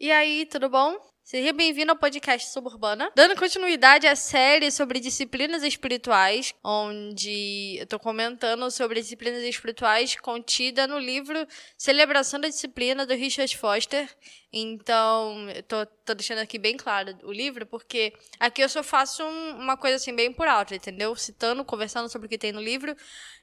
E aí, tudo bom? Seja bem-vindo ao podcast Suburbana, dando continuidade à série sobre disciplinas espirituais, onde eu tô comentando sobre disciplinas espirituais contida no livro Celebração da Disciplina do Richard Foster. Então, eu tô, tô deixando aqui bem claro o livro, porque aqui eu só faço um, uma coisa assim bem por alto, entendeu? Citando, conversando sobre o que tem no livro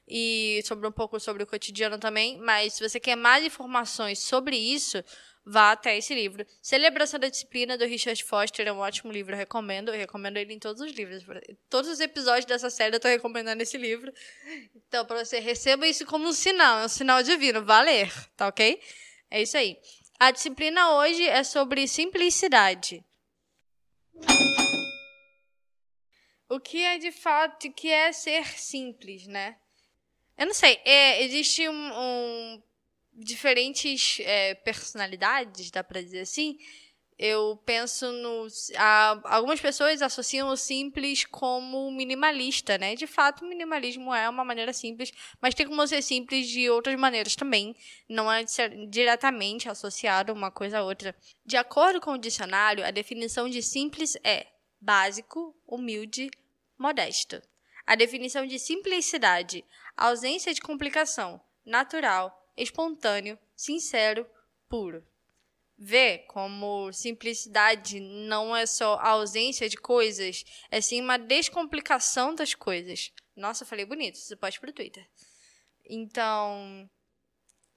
e sobre um pouco sobre o cotidiano também, mas se você quer mais informações sobre isso, vá até esse livro. Celebração da Disciplina, do Richard Foster, é um ótimo livro, eu recomendo. Eu recomendo ele em todos os livros. Todos os episódios dessa série eu tô recomendando esse livro. Então, para você, receba isso como um sinal, é um sinal divino. Valer, tá ok? É isso aí. A disciplina hoje é sobre simplicidade. O que é de fato, o que é ser simples, né? Eu não sei, é, existe um, um diferentes é, personalidades, dá pra dizer assim, eu penso no. A, algumas pessoas associam o simples como minimalista, né? De fato, o minimalismo é uma maneira simples, mas tem como ser simples de outras maneiras também. Não é diretamente associado uma coisa a outra. De acordo com o dicionário, a definição de simples é básico, humilde, modesto. A definição de simplicidade, ausência de complicação, natural, espontâneo, sincero, puro. Vê como simplicidade não é só a ausência de coisas, é sim uma descomplicação das coisas. Nossa, falei bonito, você pode pro Twitter. Então,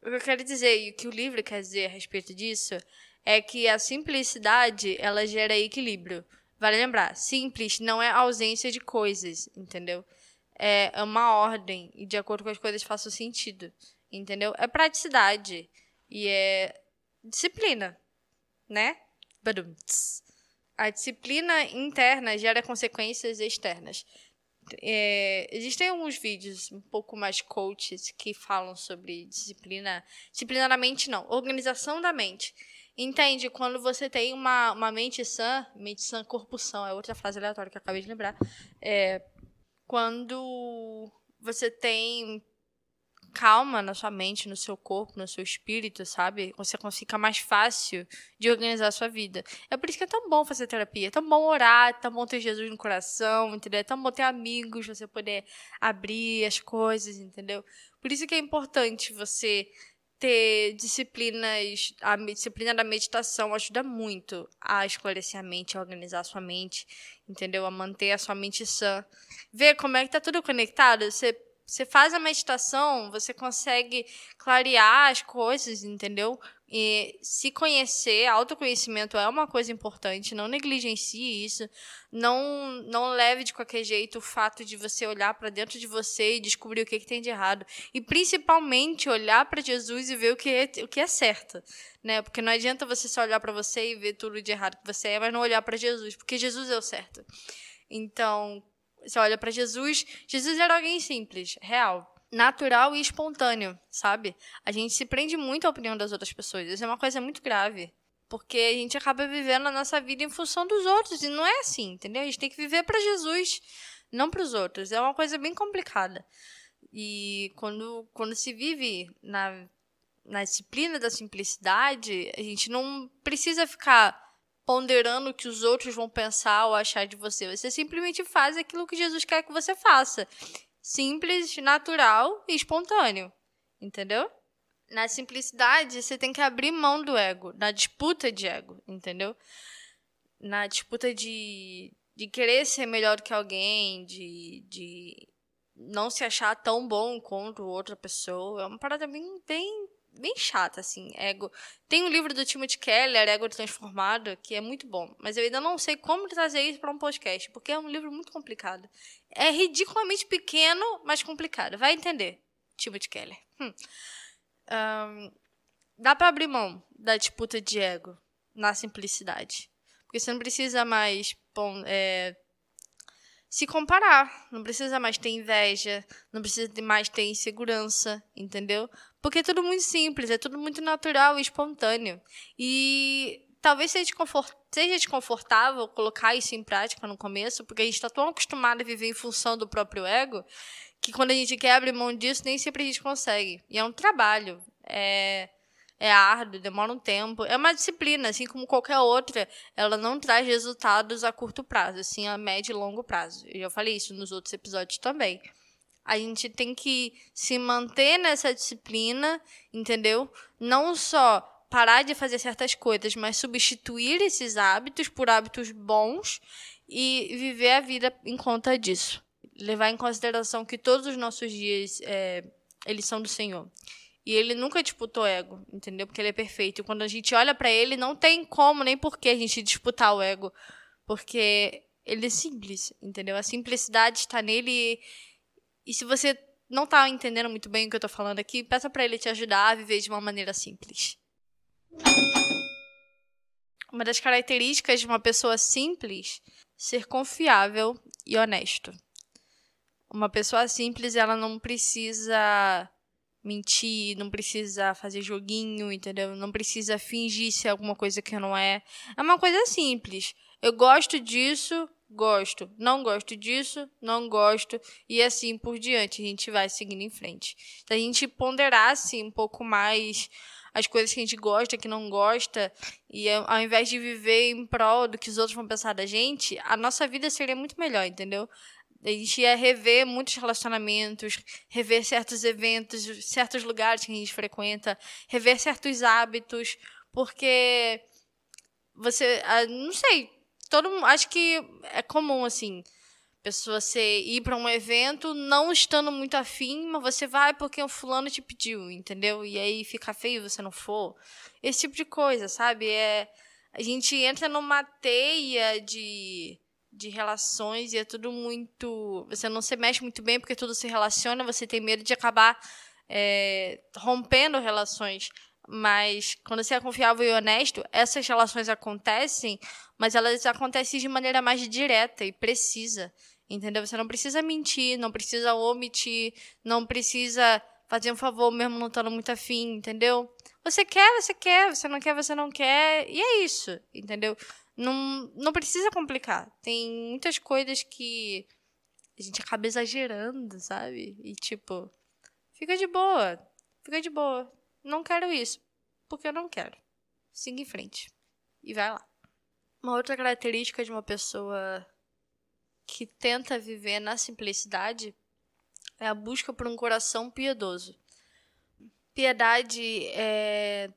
o que eu quero dizer e o que o livro quer dizer a respeito disso é que a simplicidade ela gera equilíbrio. Vale lembrar, simples não é ausência de coisas, entendeu? É uma ordem e de acordo com as coisas faça sentido entendeu? É praticidade e é disciplina, né? A disciplina interna gera consequências externas. É, existem alguns vídeos um pouco mais coaches que falam sobre disciplina. Disciplina da mente, não. Organização da mente. Entende? Quando você tem uma, uma mente sã, mente sã, corpo sã, é outra frase aleatória que eu acabei de lembrar. É, quando você tem calma na sua mente, no seu corpo, no seu espírito, sabe? Você fica mais fácil de organizar a sua vida. É por isso que é tão bom fazer terapia, é tão bom orar, é tão bom ter Jesus no coração, entendeu? É tão bom ter amigos, você poder abrir as coisas, entendeu? Por isso que é importante você ter disciplinas, a disciplina da meditação ajuda muito a esclarecer a mente, a organizar a sua mente, entendeu? A manter a sua mente sã. Ver como é que tá tudo conectado, você você faz a meditação, você consegue clarear as coisas, entendeu? E se conhecer, autoconhecimento é uma coisa importante, não negligencie isso. Não não leve de qualquer jeito o fato de você olhar para dentro de você e descobrir o que, que tem de errado. E principalmente olhar para Jesus e ver o que é, o que é certo, né? Porque não adianta você só olhar para você e ver tudo de errado que você é, mas não olhar para Jesus, porque Jesus é o certo. Então, você olha para Jesus, Jesus era alguém simples, real, natural e espontâneo, sabe? A gente se prende muito à opinião das outras pessoas. Isso é uma coisa muito grave. Porque a gente acaba vivendo a nossa vida em função dos outros. E não é assim, entendeu? A gente tem que viver para Jesus, não para os outros. É uma coisa bem complicada. E quando, quando se vive na, na disciplina da simplicidade, a gente não precisa ficar ponderando o que os outros vão pensar ou achar de você. Você simplesmente faz aquilo que Jesus quer que você faça. Simples, natural e espontâneo. Entendeu? Na simplicidade, você tem que abrir mão do ego, na disputa de ego, entendeu? Na disputa de, de querer ser melhor do que alguém, de, de não se achar tão bom quanto outra pessoa. É uma parada bem, bem bem chata, assim, ego. Tem um livro do Timothy Keller, Ego Transformado, que é muito bom, mas eu ainda não sei como trazer isso para um podcast, porque é um livro muito complicado. É ridiculamente pequeno, mas complicado. Vai entender, Timothy Keller. Hum. Um, dá para abrir mão da disputa de ego na simplicidade. Porque você não precisa mais bom, é, se comparar. Não precisa mais ter inveja, não precisa mais ter insegurança, entendeu? Porque é tudo muito simples, é tudo muito natural e espontâneo. E talvez seja, seja desconfortável colocar isso em prática no começo, porque a gente está tão acostumado a viver em função do próprio ego, que quando a gente quer abrir mão disso, nem sempre a gente consegue. E é um trabalho. É é árduo, demora um tempo. É uma disciplina, assim como qualquer outra. Ela não traz resultados a curto prazo, assim a médio e longo prazo. Eu já falei isso nos outros episódios também. A gente tem que se manter nessa disciplina, entendeu? Não só parar de fazer certas coisas, mas substituir esses hábitos por hábitos bons e viver a vida em conta disso. Levar em consideração que todos os nossos dias é, eles são do Senhor. E ele nunca disputou ego, entendeu? Porque ele é perfeito. E quando a gente olha para ele, não tem como nem por que a gente disputar o ego. Porque ele é simples, entendeu? A simplicidade está nele. E, e se você não está entendendo muito bem o que eu estou falando aqui, peça para ele te ajudar a viver de uma maneira simples. Uma das características de uma pessoa simples ser confiável e honesto. Uma pessoa simples, ela não precisa mentir, não precisa fazer joguinho, entendeu? Não precisa fingir ser alguma coisa que não é. É uma coisa simples. Eu gosto disso, gosto. Não gosto disso, não gosto. E assim por diante, a gente vai seguindo em frente. Se a gente ponderasse um pouco mais as coisas que a gente gosta, que não gosta, e ao invés de viver em prol do que os outros vão pensar da gente, a nossa vida seria muito melhor, entendeu? A gente ia rever muitos relacionamentos, rever certos eventos, certos lugares que a gente frequenta, rever certos hábitos, porque você, não sei, todo acho que é comum assim, pessoa você ir para um evento não estando muito afim, mas você vai porque o fulano te pediu, entendeu? E aí fica feio você não for. Esse tipo de coisa, sabe? É a gente entra numa teia de de relações e é tudo muito. Você não se mexe muito bem porque tudo se relaciona, você tem medo de acabar é, rompendo relações. Mas quando você é confiável e honesto, essas relações acontecem, mas elas acontecem de maneira mais direta e precisa. Entendeu? Você não precisa mentir, não precisa omitir, não precisa fazer um favor mesmo não estando muito afim, entendeu? Você quer, você quer, você não quer, você não quer, e é isso, entendeu? Não, não precisa complicar. Tem muitas coisas que a gente acaba exagerando, sabe? E tipo, fica de boa. Fica de boa. Não quero isso. Porque eu não quero. Siga em frente. E vai lá. Uma outra característica de uma pessoa que tenta viver na simplicidade é a busca por um coração piedoso. Piedade é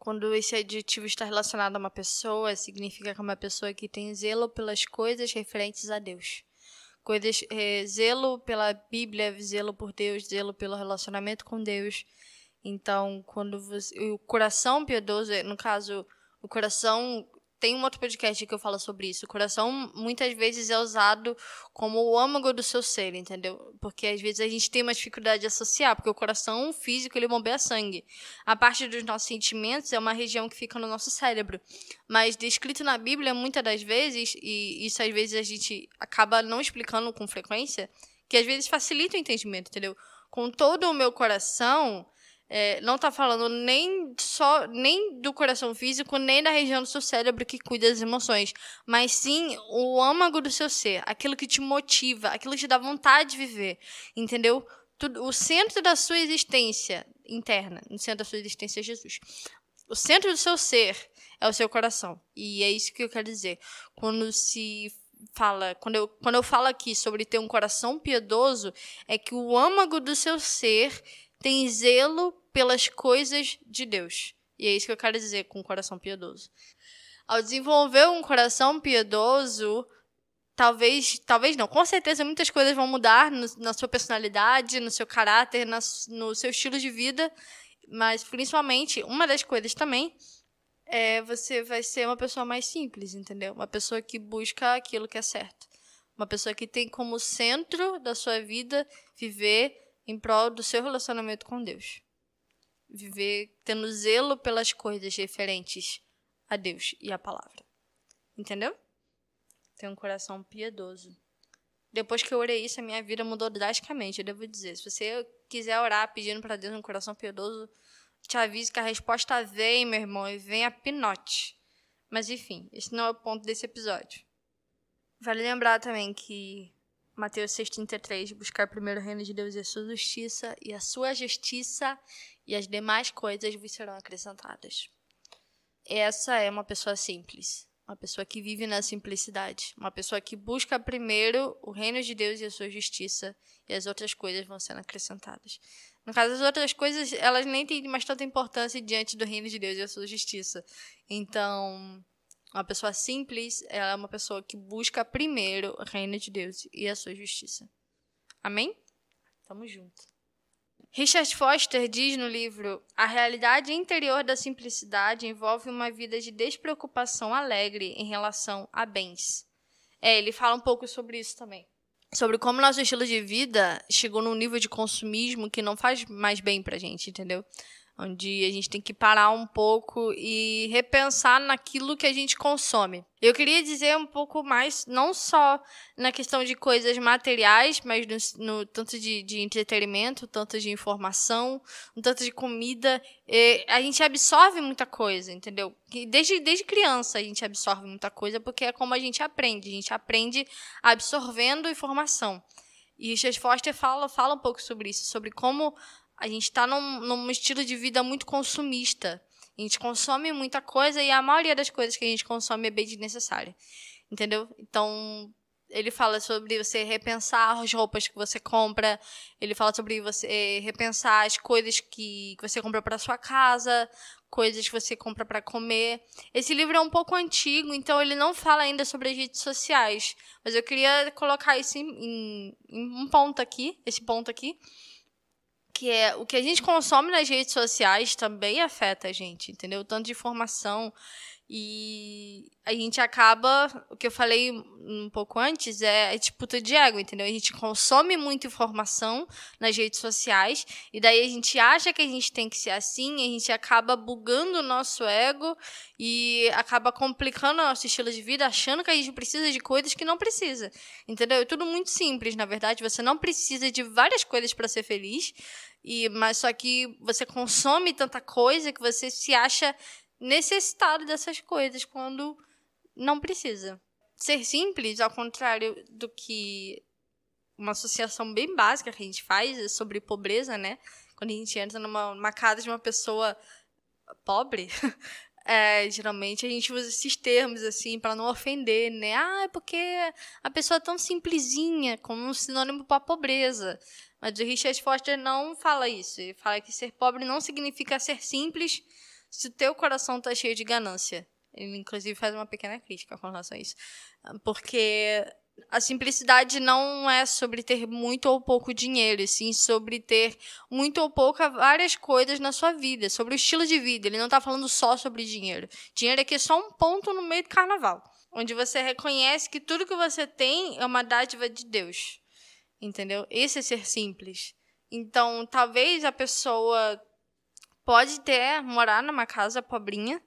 quando esse adjetivo está relacionado a uma pessoa, significa que é uma pessoa que tem zelo pelas coisas referentes a Deus. Coisas, é, zelo pela Bíblia, zelo por Deus, zelo pelo relacionamento com Deus. Então, quando você, o coração piedoso, no caso, o coração tem um outro podcast que eu falo sobre isso. O coração muitas vezes é usado como o âmago do seu ser, entendeu? Porque às vezes a gente tem uma dificuldade de associar, porque o coração físico ele bombeia sangue. A parte dos nossos sentimentos é uma região que fica no nosso cérebro. Mas descrito na Bíblia muitas das vezes, e isso às vezes a gente acaba não explicando com frequência, que às vezes facilita o entendimento, entendeu? Com todo o meu coração, é, não está falando nem só nem do coração físico, nem da região do seu cérebro que cuida das emoções, mas sim o âmago do seu ser, aquilo que te motiva, aquilo que te dá vontade de viver, entendeu? Tudo, o centro da sua existência interna, no centro da sua existência é Jesus. O centro do seu ser é o seu coração. E é isso que eu quero dizer. Quando se fala, quando eu, quando eu falo aqui sobre ter um coração piedoso, é que o âmago do seu ser tem zelo pelas coisas de Deus. E é isso que eu quero dizer com coração piedoso. Ao desenvolver um coração piedoso, talvez, talvez não, com certeza muitas coisas vão mudar no, na sua personalidade, no seu caráter, na, no seu estilo de vida, mas principalmente uma das coisas também é você vai ser uma pessoa mais simples, entendeu? Uma pessoa que busca aquilo que é certo. Uma pessoa que tem como centro da sua vida viver em prol do seu relacionamento com Deus viver tendo zelo pelas coisas referentes a Deus e a palavra. Entendeu? Ter um coração piedoso. Depois que eu orei isso, a minha vida mudou drasticamente, eu devo dizer. Se você quiser orar pedindo para Deus um coração piedoso, te aviso que a resposta vem, meu irmão, e vem a pinote. Mas enfim, esse não é o ponto desse episódio. Vale lembrar também que Mateus 6,33, buscar primeiro o reino de Deus e a sua justiça, e a sua justiça e as demais coisas vos serão acrescentadas. Essa é uma pessoa simples, uma pessoa que vive na simplicidade, uma pessoa que busca primeiro o reino de Deus e a sua justiça, e as outras coisas vão sendo acrescentadas. No caso, as outras coisas, elas nem têm mais tanta importância diante do reino de Deus e a sua justiça. Então, uma pessoa simples, ela é uma pessoa que busca primeiro o reino de Deus e a sua justiça. Amém? Tamo junto. Richard Foster diz no livro: A realidade interior da simplicidade envolve uma vida de despreocupação alegre em relação a bens. É, ele fala um pouco sobre isso também. Sobre como nosso estilo de vida chegou num nível de consumismo que não faz mais bem pra gente, entendeu? Onde a gente tem que parar um pouco e repensar naquilo que a gente consome. Eu queria dizer um pouco mais, não só na questão de coisas materiais, mas no, no tanto de, de, entretenimento, tanto de informação, tanto de comida. E a gente absorve muita coisa, entendeu? Desde, desde criança a gente absorve muita coisa, porque é como a gente aprende. A gente aprende absorvendo informação. E Richard Foster fala, fala um pouco sobre isso, sobre como a gente está num, num estilo de vida muito consumista. A gente consome muita coisa e a maioria das coisas que a gente consome é bem desnecessária. Entendeu? Então, ele fala sobre você repensar as roupas que você compra, ele fala sobre você repensar as coisas que, que você compra para sua casa, coisas que você compra para comer. Esse livro é um pouco antigo, então ele não fala ainda sobre as redes sociais, mas eu queria colocar isso em, em, em um ponto aqui, esse ponto aqui, que é o que a gente consome nas redes sociais também afeta a gente, entendeu? Tanto de informação e a gente acaba, o que eu falei um pouco antes, é a disputa de ego, entendeu? A gente consome muita informação nas redes sociais e daí a gente acha que a gente tem que ser assim, a gente acaba bugando o nosso ego e acaba complicando o nosso estilo de vida, achando que a gente precisa de coisas que não precisa, entendeu? É tudo muito simples, na verdade, você não precisa de várias coisas para ser feliz, e mas só que você consome tanta coisa que você se acha necessitado dessas coisas quando não precisa. Ser simples, ao contrário do que uma associação bem básica que a gente faz é sobre pobreza, né? Quando a gente entra numa, numa casa de uma pessoa pobre, é, geralmente a gente usa esses termos assim para não ofender, né? Ah, é porque a pessoa é tão simplesinha, como um sinônimo para pobreza. Mas o Richard Foster não fala isso. Ele fala que ser pobre não significa ser simples se o teu coração está cheio de ganância. Ele, inclusive, faz uma pequena crítica com relação a isso. Porque a simplicidade não é sobre ter muito ou pouco dinheiro, sim sobre ter muito ou pouca várias coisas na sua vida, sobre o estilo de vida. Ele não está falando só sobre dinheiro. Dinheiro aqui é só um ponto no meio do carnaval, onde você reconhece que tudo que você tem é uma dádiva de Deus. Entendeu? Esse é ser simples. Então, talvez a pessoa pode ter morar numa casa pobrinha,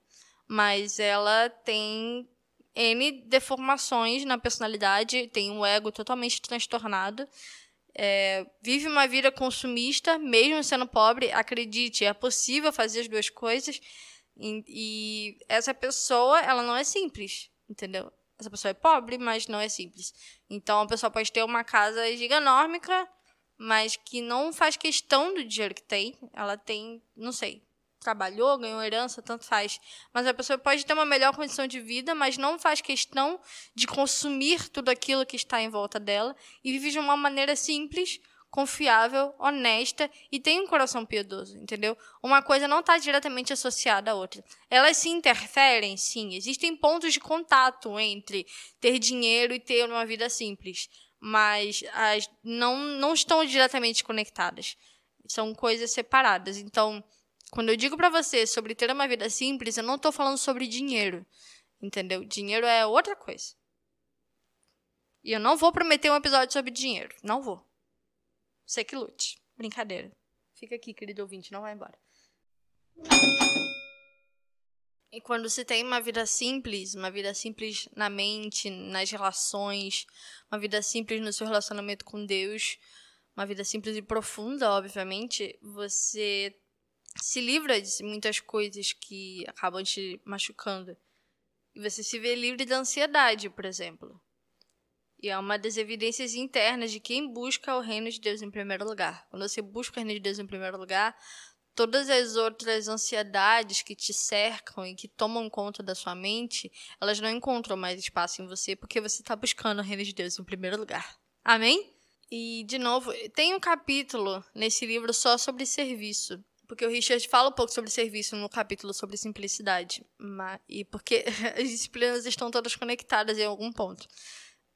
mas ela tem N deformações na personalidade, tem um ego totalmente transtornado. É, vive uma vida consumista, mesmo sendo pobre, acredite, é possível fazer as duas coisas. E, e, essa pessoa, ela não é simples, entendeu? Essa pessoa é pobre, mas não é simples. Então a pessoa pode ter uma casa giganômica, mas que não faz questão do dinheiro que tem. Ela tem, não sei, trabalhou, ganhou herança, tanto faz. Mas a pessoa pode ter uma melhor condição de vida, mas não faz questão de consumir tudo aquilo que está em volta dela e vive de uma maneira simples, confiável, honesta e tem um coração piedoso, entendeu? Uma coisa não está diretamente associada à outra. Elas se interferem, sim. Existem pontos de contato entre ter dinheiro e ter uma vida simples, mas as não, não estão diretamente conectadas. São coisas separadas. Então, quando eu digo para você sobre ter uma vida simples, eu não estou falando sobre dinheiro. Entendeu? Dinheiro é outra coisa. E eu não vou prometer um episódio sobre dinheiro. Não vou. Você que lute. Brincadeira. Fica aqui, querido ouvinte, não vai embora. E quando você tem uma vida simples, uma vida simples na mente, nas relações, uma vida simples no seu relacionamento com Deus, uma vida simples e profunda, obviamente, você se livra de muitas coisas que acabam te machucando. E você se vê livre da ansiedade, por exemplo. E é uma das evidências internas de quem busca o reino de Deus em primeiro lugar. Quando você busca o reino de Deus em primeiro lugar, todas as outras ansiedades que te cercam e que tomam conta da sua mente, elas não encontram mais espaço em você porque você está buscando o reino de Deus em primeiro lugar. Amém? E, de novo, tem um capítulo nesse livro só sobre serviço. Porque o Richard fala um pouco sobre serviço no capítulo sobre simplicidade. E porque as disciplinas estão todas conectadas em algum ponto.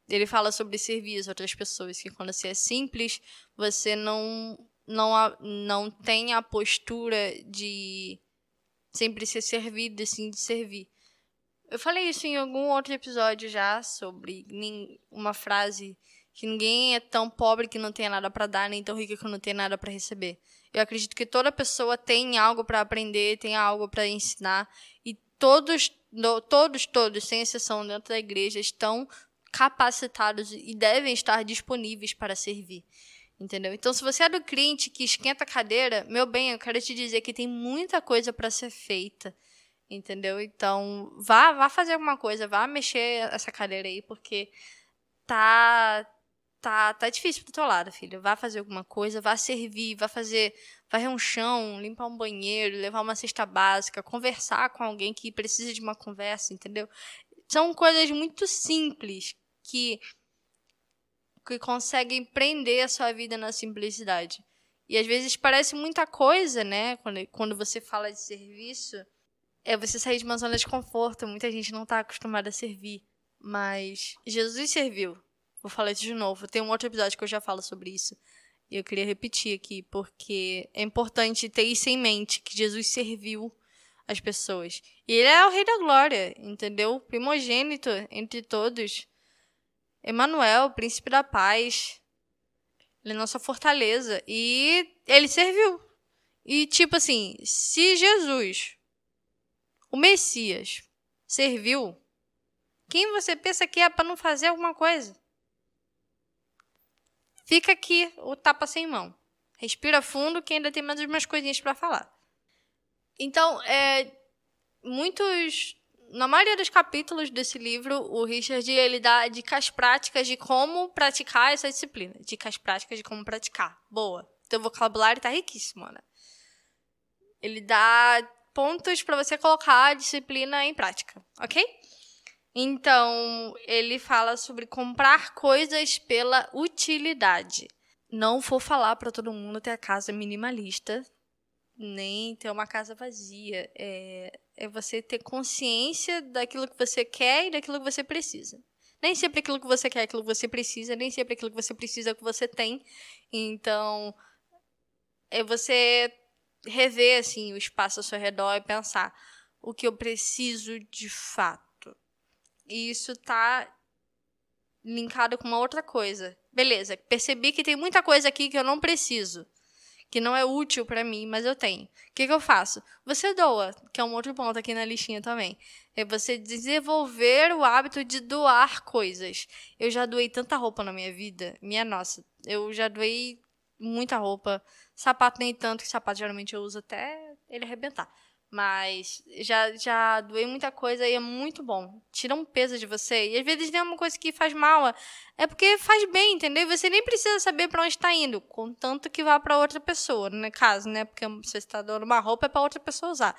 Ele fala sobre servir as outras pessoas, que quando você é simples, você não não, não tem a postura de sempre ser servido, assim, de servir. Eu falei isso em algum outro episódio já, sobre uma frase que ninguém é tão pobre que não tenha nada para dar, nem tão rico que não tenha nada para receber. Eu acredito que toda pessoa tem algo para aprender, tem algo para ensinar, e todos, todos, todos, sem exceção, dentro da igreja, estão capacitados e devem estar disponíveis para servir. Entendeu? Então, se você é do crente que esquenta a cadeira, meu bem, eu quero te dizer que tem muita coisa para ser feita. Entendeu? Então, vá, vá fazer alguma coisa, vá mexer essa cadeira aí, porque tá tá tá difícil pro teu lado, filho. Vá fazer alguma coisa, vá servir, vá fazer, varrer um chão, limpar um banheiro, levar uma cesta básica, conversar com alguém que precisa de uma conversa, entendeu? São coisas muito simples que que conseguem prender a sua vida na simplicidade. E às vezes parece muita coisa, né? Quando, quando você fala de serviço, é você sair de uma zona de conforto. Muita gente não está acostumada a servir. Mas Jesus serviu. Vou falar isso de novo. Tem um outro episódio que eu já falo sobre isso. E eu queria repetir aqui, porque é importante ter isso em mente, que Jesus serviu as pessoas. E ele é o rei da glória, entendeu? Primogênito entre todos. Emanuel, príncipe da paz. Ele é nossa fortaleza. E ele serviu. E, tipo assim, se Jesus, o Messias, serviu, quem você pensa que é para não fazer alguma coisa? Fica aqui o tapa sem mão. Respira fundo que ainda tem mais umas coisinhas para falar. Então, é, muitos na maioria dos capítulos desse livro, o Richard ele dá dicas práticas de como praticar essa disciplina. Dicas práticas de como praticar. Boa. Teu vocabulário tá riquíssimo, né? Ele dá pontos para você colocar a disciplina em prática, ok? Então, ele fala sobre comprar coisas pela utilidade. Não vou falar para todo mundo ter a casa minimalista, nem ter uma casa vazia. É, é você ter consciência daquilo que você quer e daquilo que você precisa. Nem sempre aquilo que você quer é aquilo que você precisa, nem sempre aquilo que você precisa é o que você tem. Então, é você rever assim o espaço ao seu redor e pensar o que eu preciso de fato. E isso tá linkado com uma outra coisa. Beleza, percebi que tem muita coisa aqui que eu não preciso que não é útil para mim, mas eu tenho. O que, que eu faço? Você doa, que é um outro ponto aqui na listinha também. É você desenvolver o hábito de doar coisas. Eu já doei tanta roupa na minha vida, minha nossa. Eu já doei muita roupa. Sapato nem tanto, que sapato geralmente eu uso até ele arrebentar. Mas já, já doei muita coisa e é muito bom. Tira um peso de você. E às vezes tem uma coisa que faz mal. É porque faz bem, entendeu? Você nem precisa saber para onde está indo. Contanto que vá para outra pessoa, no caso, né? Porque você está dando uma roupa é para outra pessoa usar.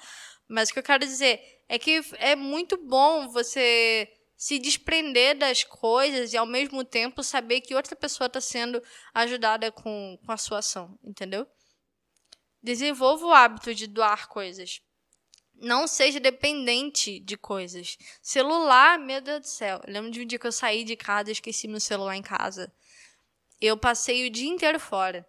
Mas o que eu quero dizer é que é muito bom você se desprender das coisas e ao mesmo tempo saber que outra pessoa está sendo ajudada com, com a sua ação, entendeu? Desenvolva o hábito de doar coisas não seja dependente de coisas. Celular, meu Deus do céu. Eu lembro de um dia que eu saí de casa e esqueci meu celular em casa. Eu passei o dia inteiro fora.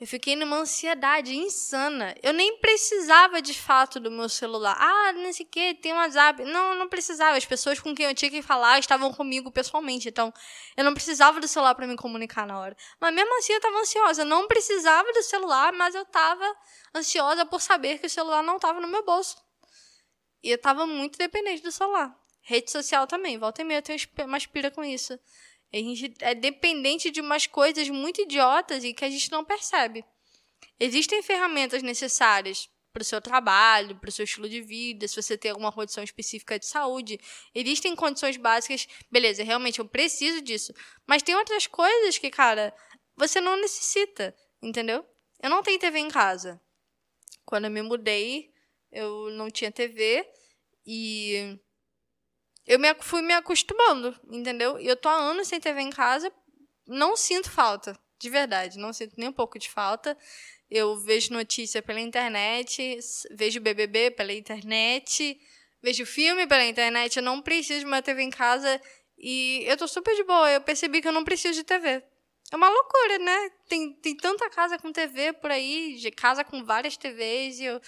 Eu fiquei numa ansiedade insana. Eu nem precisava de fato do meu celular. Ah, não sei o que, tem um WhatsApp. Não, não precisava. As pessoas com quem eu tinha que falar estavam comigo pessoalmente. Então, eu não precisava do celular para me comunicar na hora. Mas mesmo assim, eu estava ansiosa. Eu não precisava do celular, mas eu estava ansiosa por saber que o celular não estava no meu bolso. E eu estava muito dependente do celular. Rede social também. Volta e meia eu tenho uma espira com isso. A gente é dependente de umas coisas muito idiotas e que a gente não percebe. Existem ferramentas necessárias para o seu trabalho, para o seu estilo de vida, se você tem alguma condição específica de saúde. Existem condições básicas, beleza, realmente eu preciso disso. Mas tem outras coisas que, cara, você não necessita, entendeu? Eu não tenho TV em casa. Quando eu me mudei, eu não tinha TV e eu me, fui me acostumando, entendeu? E eu tô há anos sem TV em casa, não sinto falta, de verdade, não sinto nem um pouco de falta. Eu vejo notícia pela internet, vejo BBB pela internet, vejo filme pela internet, eu não preciso de uma TV em casa e eu tô super de boa. Eu percebi que eu não preciso de TV. É uma loucura, né? Tem, tem tanta casa com TV por aí, de casa com várias TVs e eu.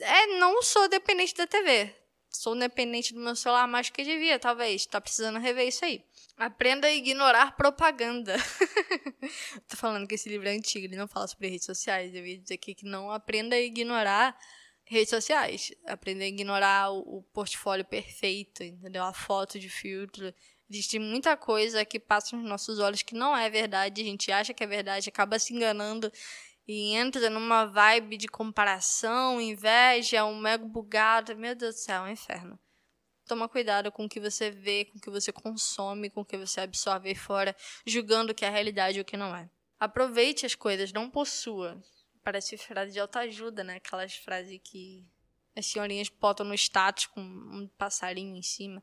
É, não sou dependente da TV. Sou dependente do meu celular mais que devia, talvez. Tá precisando rever isso aí. Aprenda a ignorar propaganda. Tô falando que esse livro é antigo, ele não fala sobre redes sociais. Eu ia dizer aqui que não aprenda a ignorar redes sociais. Aprenda a ignorar o, o portfólio perfeito, entendeu? A foto de filtro. Existe muita coisa que passa nos nossos olhos que não é verdade. A gente acha que é verdade, acaba se enganando e entra numa vibe de comparação, inveja, um mega bugado. Meu Deus do céu, é um inferno. Toma cuidado com o que você vê, com o que você consome, com o que você absorve aí fora, julgando o que é realidade e o que não é. Aproveite as coisas, não possua. Parece frase de autoajuda, né? Aquelas frases que as senhorinhas botam no status com um passarinho em cima.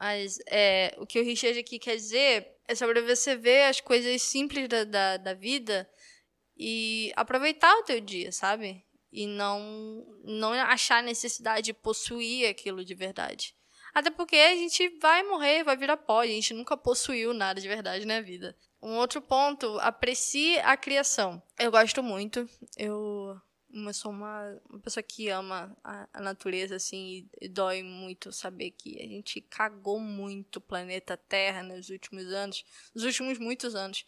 Mas é, o que o Richard aqui quer dizer é sobre você ver as coisas simples da, da, da vida e aproveitar o teu dia, sabe? e não não achar necessidade de possuir aquilo de verdade. Até porque a gente vai morrer, vai virar pó, a gente nunca possuiu nada de verdade na vida. Um outro ponto, aprecie a criação. Eu gosto muito, eu, eu sou uma, uma pessoa que ama a, a natureza, assim, e, e dói muito saber que a gente cagou muito o planeta Terra nos últimos anos, nos últimos muitos anos.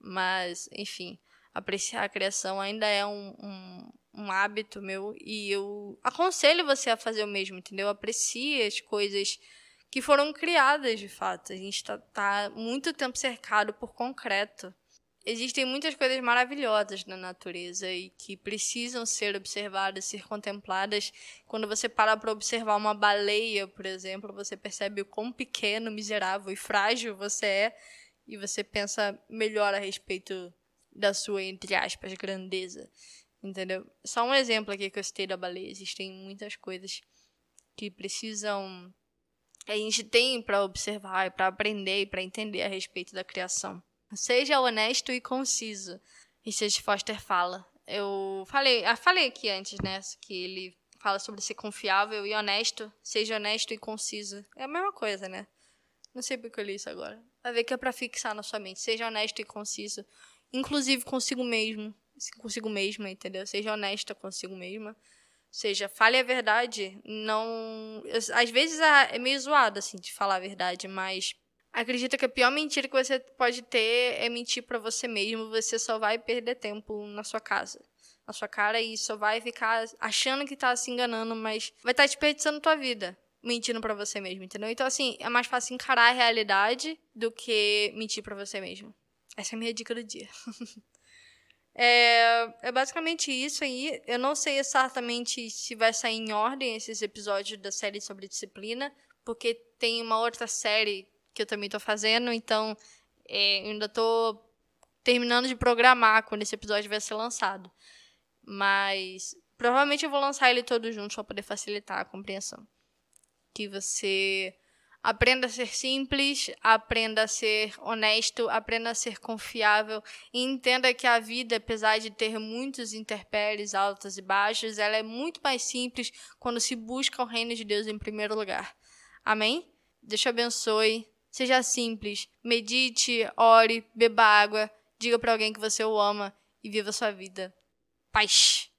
Mas, enfim, apreciar a criação ainda é um, um um hábito meu e eu aconselho você a fazer o mesmo, entendeu? Aprecie as coisas que foram criadas de fato. A gente está tá muito tempo cercado por concreto. Existem muitas coisas maravilhosas na natureza e que precisam ser observadas, ser contempladas. Quando você para para observar uma baleia, por exemplo, você percebe o quão pequeno, miserável e frágil você é e você pensa melhor a respeito da sua, entre aspas, grandeza. Entendeu? Só um exemplo aqui que eu citei da baleia. Existem muitas coisas que precisam. A gente tem para observar, para aprender e para entender a respeito da criação. Seja honesto e conciso. Richard Foster fala. Eu falei, ah, falei aqui antes, né? Que ele fala sobre ser confiável e honesto. Seja honesto e conciso. É a mesma coisa, né? Não sei porque eu li isso agora. Vai ver que é pra fixar na sua mente. Seja honesto e conciso. Inclusive consigo mesmo consigo mesma, entendeu? Seja honesta consigo mesma. Seja, fale a verdade. Não. Às vezes é meio zoado, assim, de falar a verdade, mas acredita que a pior mentira que você pode ter é mentir para você mesmo. Você só vai perder tempo na sua casa, na sua cara, e só vai ficar achando que tá se enganando, mas vai estar tá desperdiçando tua vida mentindo para você mesmo, entendeu? Então, assim, é mais fácil encarar a realidade do que mentir para você mesmo. Essa é a minha dica do dia. É, é basicamente isso aí. Eu não sei exatamente se vai sair em ordem esses episódios da série sobre disciplina, porque tem uma outra série que eu também estou fazendo, então é, ainda estou terminando de programar quando esse episódio vai ser lançado. Mas provavelmente eu vou lançar ele todo junto para poder facilitar a compreensão. Que você Aprenda a ser simples, aprenda a ser honesto, aprenda a ser confiável e entenda que a vida, apesar de ter muitos interpéries altos e baixos, ela é muito mais simples quando se busca o reino de Deus em primeiro lugar. Amém? Deus te abençoe. Seja simples, medite, ore, beba água, diga para alguém que você o ama e viva sua vida. Paz.